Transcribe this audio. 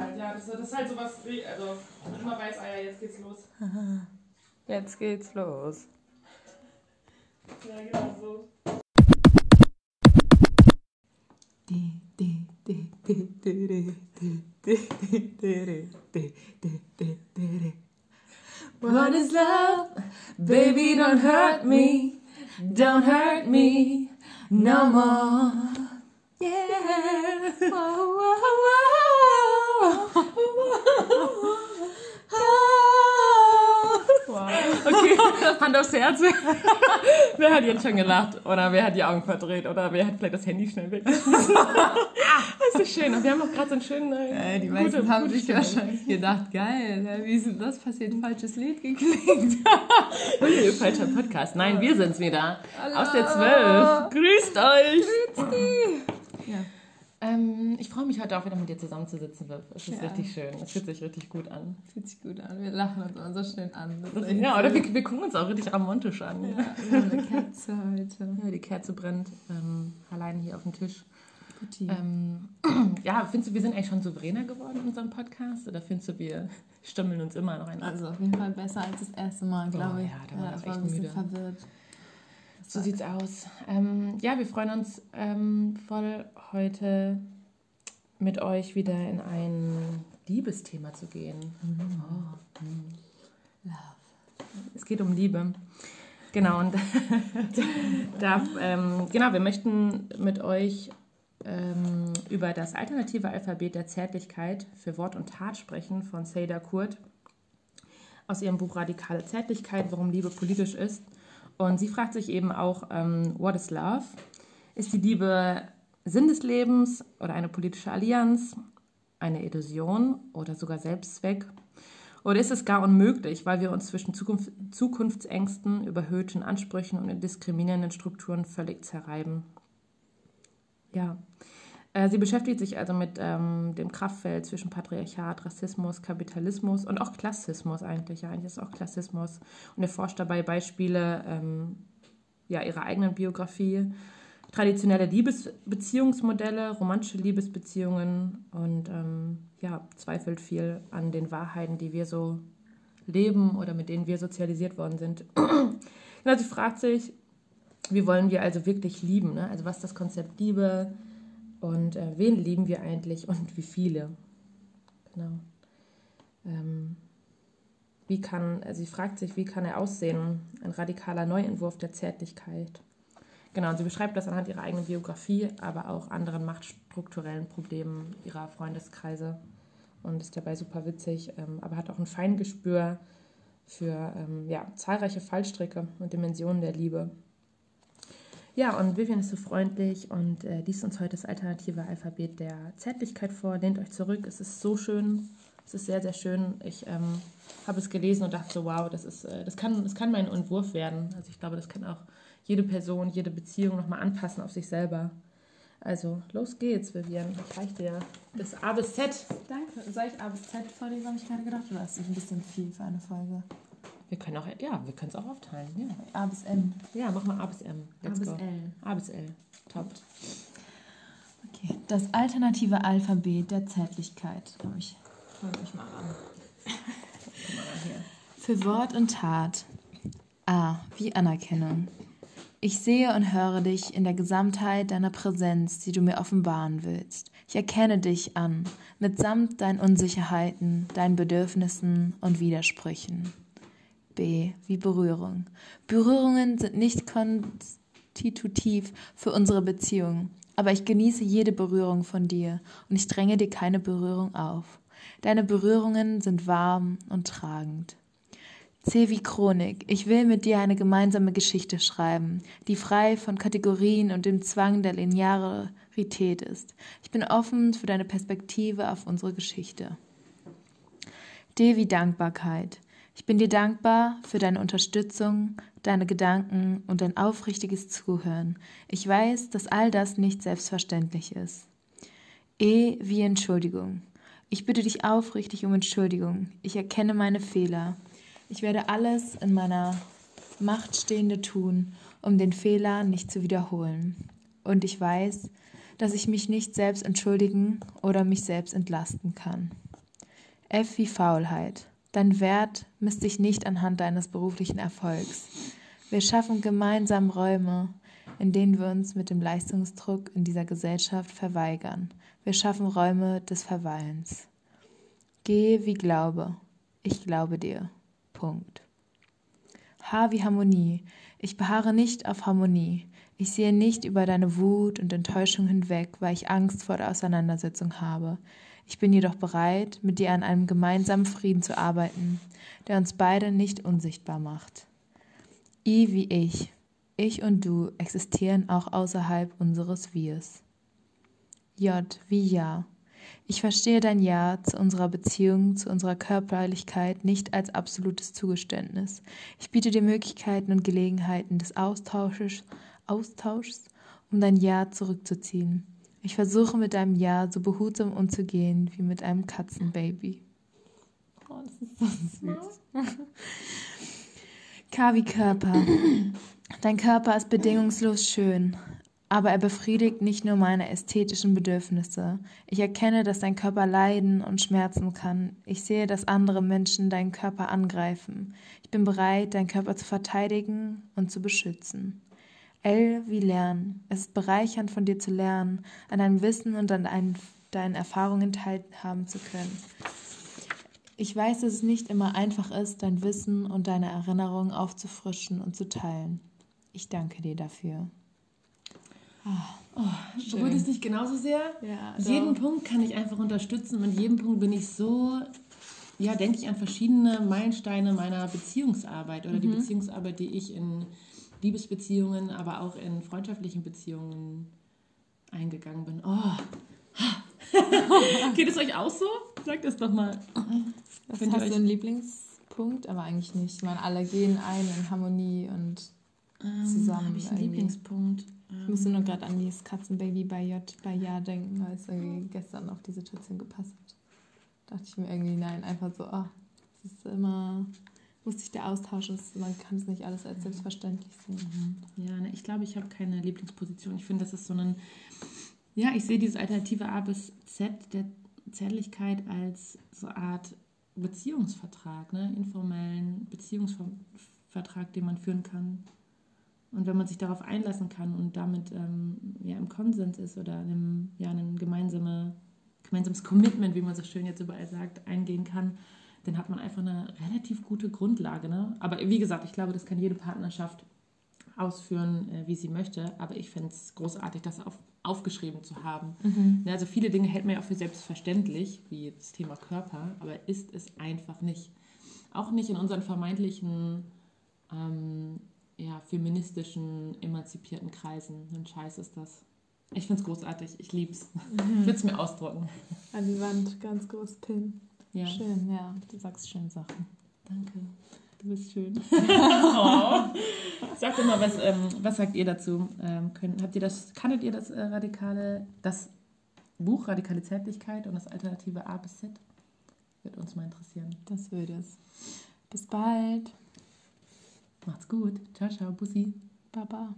halt, ja. Das, das ist halt sowas, wie- also immer weiß, ah ja, jetzt geht's los. Jetzt geht's los. Ja, genau so. What is love? Baby, don't hurt me. Don't hurt me no more. Yeah. Whoa, whoa, whoa. Okay, Hand aufs Herz. wer hat jetzt schon gelacht? Oder wer hat die Augen verdreht? Oder wer hat vielleicht das Handy schnell weggeschmissen? das ist schön. Und wir haben auch gerade so einen schönen... äh, Äh, die gute- meisten haben gute sich wahrscheinlich gedacht, geil, ja, wie ist denn das passiert? Falsches Lied geklickt. Ui, falscher Podcast. Nein, wir sind's wieder. Aus der 12. Grüßt euch. Ja. Ähm, ich freue mich heute auch wieder mit dir zusammenzusitzen, Viv. Es ist Ja. richtig schön. Es fühlt sich richtig gut an. Fühlt sich gut an. Wir lachen uns immer so schön an. Ja, oder wir, wir gucken uns auch richtig romantisch an. Ja, eine Kerze heute. ja die Kerze brennt ähm, alleine hier auf dem Tisch. Ähm, ja, findest du, wir sind eigentlich schon souveräner geworden in unserem Podcast? Oder findest du, wir stimmeln uns immer noch ein? Also auf jeden Fall besser als das erste Mal, glaube Oh ich. ja, da war ich ich war echt ein bisschen müde. verwirrt. So sieht's aus. Ähm, ja, wir freuen uns ähm, voll heute mit euch wieder in ein Liebesthema zu gehen. Oh, hm. Love. Es geht um Liebe. Genau, und da, ähm, genau, wir möchten mit euch ähm, über das alternative Alphabet der Zärtlichkeit für Wort und Tat sprechen von Seda Kurt aus ihrem Buch Radikale Zärtlichkeit, warum Liebe politisch ist. Und sie fragt sich eben auch, ähm, what is love? Ist die Liebe Sinn des Lebens oder eine politische Allianz, eine Illusion oder sogar Selbstzweck? Oder ist es gar unmöglich, weil wir uns zwischen Zukunft, Zukunftsängsten, überhöhten Ansprüchen und diskriminierenden Strukturen völlig zerreiben? Ja. Äh, Sie beschäftigt sich also mit ähm, dem Kraftfeld zwischen Patriarchat, Rassismus, Kapitalismus und auch Klassismus eigentlich. Ja, eigentlich ist es auch Klassismus. Und erforscht dabei Beispiele ähm, ja, ihrer eigenen Biografie, traditionelle Liebesbeziehungsmodelle, romantische Liebesbeziehungen und ähm, ja, zweifelt viel an den Wahrheiten, die wir so leben oder mit denen wir sozialisiert worden sind. genau, sie fragt sich, wie wollen wir also wirklich lieben? Ne? Also was ist das Konzept Liebe und äh, wen lieben wir eigentlich und wie viele? Genau. Ähm, wie kann, also sie fragt sich, wie kann er aussehen? Ein radikaler Neuentwurf der Zärtlichkeit. Genau, und sie beschreibt das anhand ihrer eigenen Biografie, aber auch anderen machtstrukturellen Problemen ihrer Freundeskreise und ist dabei super witzig, ähm, aber hat auch ein Feingespür für ähm, ja, zahlreiche Fallstricke und Dimensionen der Liebe. Ja, und Vivian ist so freundlich und äh, liest uns heute das alternative Alphabet der Zärtlichkeit vor. Lehnt euch zurück, es ist so schön, es ist sehr, sehr schön. Ich ähm, habe es gelesen und dachte so, wow, das, ist, äh, das, kann, das kann mein Entwurf werden. Also ich glaube, das kann auch jede Person, jede Beziehung nochmal anpassen auf sich selber. Also, los geht's, Vivian. Ich reiche dir das A bis Z. Danke. Soll ich A bis Z vorlesen, habe ich gerade gedacht? Oder ist das ein bisschen viel für eine Folge? Wir können auch, ja, wir können es auch aufteilen. Ja, A bis M. ja mach mal A bis M. Let's A bis go. L. A bis L. Top. Okay. Das alternative Alphabet der Zärtlichkeit. Komm, ich hol mich mal ran. Guck mal hier. Für Wort und Tat. A. Wie Anerkennung. Ich sehe und höre dich in der Gesamtheit deiner Präsenz, die du mir offenbaren willst. Ich erkenne dich an, mitsamt deinen Unsicherheiten, deinen Bedürfnissen und Widersprüchen. B. Wie Berührung. Berührungen sind nicht konstitutiv für unsere Beziehung, aber ich genieße jede Berührung von dir und ich dränge dir keine Berührung auf. Deine Berührungen sind warm und tragend. C wie Chronik. Ich will mit dir eine gemeinsame Geschichte schreiben, die frei von Kategorien und dem Zwang der Linearität ist. Ich bin offen für deine Perspektive auf unsere Geschichte. D wie Dankbarkeit. Ich bin dir dankbar für deine Unterstützung, deine Gedanken und dein aufrichtiges Zuhören. Ich weiß, dass all das nicht selbstverständlich ist. E wie Entschuldigung. Ich bitte dich aufrichtig um Entschuldigung. Ich erkenne meine Fehler. Ich werde alles in meiner Macht Stehende tun, um den Fehler nicht zu wiederholen. Und ich weiß, dass ich mich nicht selbst entschuldigen oder mich selbst entlasten kann. F wie Faulheit. Dein Wert misst sich nicht anhand deines beruflichen Erfolgs. Wir schaffen gemeinsam Räume, in denen wir uns mit dem Leistungsdruck in dieser Gesellschaft verweigern. Wir schaffen Räume des Verweilens. G wie Glaube. Ich glaube dir. Punkt. H wie Harmonie. Ich beharre nicht auf Harmonie. Ich sehe nicht über deine Wut und Enttäuschung hinweg, weil ich Angst vor der Auseinandersetzung habe. Ich bin jedoch bereit, mit dir an einem gemeinsamen Frieden zu arbeiten, der uns beide nicht unsichtbar macht. I wie ich. Ich und du existieren auch außerhalb unseres Wirs. J wie Ja. Ich verstehe dein Ja zu unserer Beziehung, zu unserer Körperlichkeit nicht als absolutes Zugeständnis. Ich biete dir Möglichkeiten und Gelegenheiten des Austausches, Austauschs, um dein Ja zurückzuziehen. Ich versuche mit deinem Ja so behutsam umzugehen wie mit einem Katzenbaby. Oh, das ist so süß. K wie Körper. Dein Körper ist bedingungslos schön, aber er befriedigt nicht nur meine ästhetischen Bedürfnisse. Ich erkenne, dass dein Körper leiden und schmerzen kann. Ich sehe, dass andere Menschen deinen Körper angreifen. Ich bin bereit, deinen Körper zu verteidigen und zu beschützen. L wie Lernen. Es ist bereichernd von dir zu lernen, an deinem Wissen und an deinen, deinen Erfahrungen teilhaben zu können. Ich weiß, dass es nicht immer einfach ist, dein Wissen und deine Erinnerungen aufzufrischen und zu teilen. Ich danke dir dafür. Oh, berührt es nicht genauso sehr? Ja, jeden Punkt kann ich einfach unterstützen und jedem Punkt bin ich so, ja, denke ich an verschiedene Meilensteine meiner Beziehungsarbeit oder die Beziehungsarbeit, die ich in Liebesbeziehungen, aber auch in freundschaftlichen Beziehungen eingegangen bin. Oh. Geht es euch auch so? Sagt es doch mal. Was ihr hast du einen Lieblingspunkt? Aber eigentlich nicht. Ich meine, alle gehen ein in Harmonie und zusammen. Habe ich einen irgendwie. Lieblingspunkt? Ich musste nur gerade an dieses Katzenbaby bei J bei Ja denken, weil es irgendwie gestern auf die Situation gepasst hat. Dachte ich mir irgendwie, nein, einfach so, ah, es ist immer, muss sich der Austausch, ist, man kann es nicht alles als selbstverständlich sehen. Ja, ne, ich glaube, ich habe keine Lieblingsposition. Ich finde, das ist so ein. Ja, ich sehe diese alternative A bis Z der Zärtlichkeit als so eine Art Beziehungsvertrag, ne? informellen Beziehungsvertrag, den man führen kann. Und wenn man sich darauf einlassen kann und damit ähm, ja, im Konsens ist oder in einem, ja, ein gemeinsame, gemeinsames Commitment, wie man so schön jetzt überall sagt, eingehen kann, dann hat man einfach eine relativ gute Grundlage. Ne? Aber wie gesagt, ich glaube, das kann jede Partnerschaft ausführen, äh, wie sie möchte. Aber ich finde es großartig, das auf, aufgeschrieben zu haben. Ne, Also viele Dinge hält man ja auch für selbstverständlich, wie das Thema Körper, aber ist es einfach nicht. Auch nicht in unseren vermeintlichen ähm, ja, feministischen, emanzipierten Kreisen. Ein Scheiß ist das. Ich finde es großartig. Ich liebe es. Ich würde es mir ausdrucken. An die Wand, ganz groß Pin. Ja. Schön, ja, du sagst schöne Sachen. Danke. Du bist schön. oh. Sagt doch mal, was, ähm, was sagt ihr dazu? Ähm, könnt, habt ihr das, kanntet ihr das äh, radikale, das Buch Radikale Zärtlichkeit und das alternative A bis Z? Würde uns mal interessieren. Das würde es. Bis bald. Macht's gut. Ciao, ciao, Bussi. Baba.